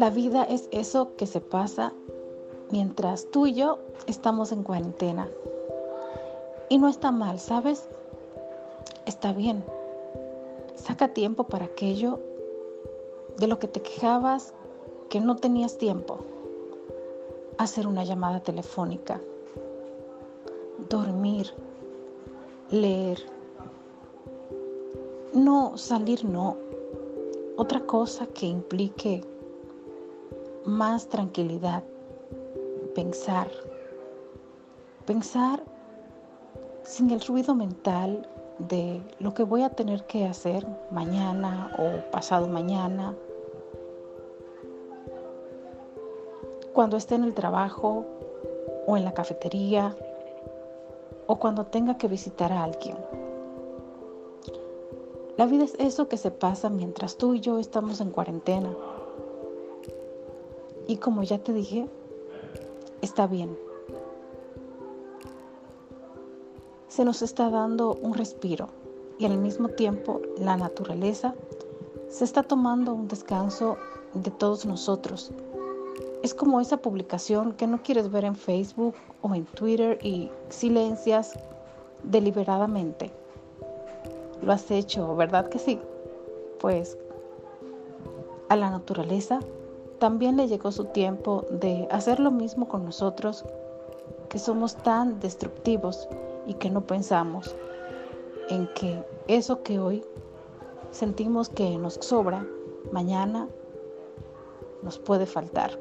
La vida es eso que se pasa mientras tú y yo estamos en cuarentena. Y no está mal, ¿sabes? Está bien. Saca tiempo para aquello de lo que te quejabas que no tenías tiempo. Hacer una llamada telefónica. Dormir. Leer. No, salir no. Otra cosa que implique más tranquilidad. Pensar. Pensar sin el ruido mental de lo que voy a tener que hacer mañana o pasado mañana, cuando esté en el trabajo o en la cafetería o cuando tenga que visitar a alguien. La vida es eso que se pasa mientras tú y yo estamos en cuarentena. Y como ya te dije, está bien. Se nos está dando un respiro y al mismo tiempo la naturaleza se está tomando un descanso de todos nosotros. Es como esa publicación que no quieres ver en Facebook o en Twitter y silencias deliberadamente. Lo has hecho, ¿verdad que sí? Pues a la naturaleza también le llegó su tiempo de hacer lo mismo con nosotros, que somos tan destructivos y que no pensamos en que eso que hoy sentimos que nos sobra, mañana nos puede faltar.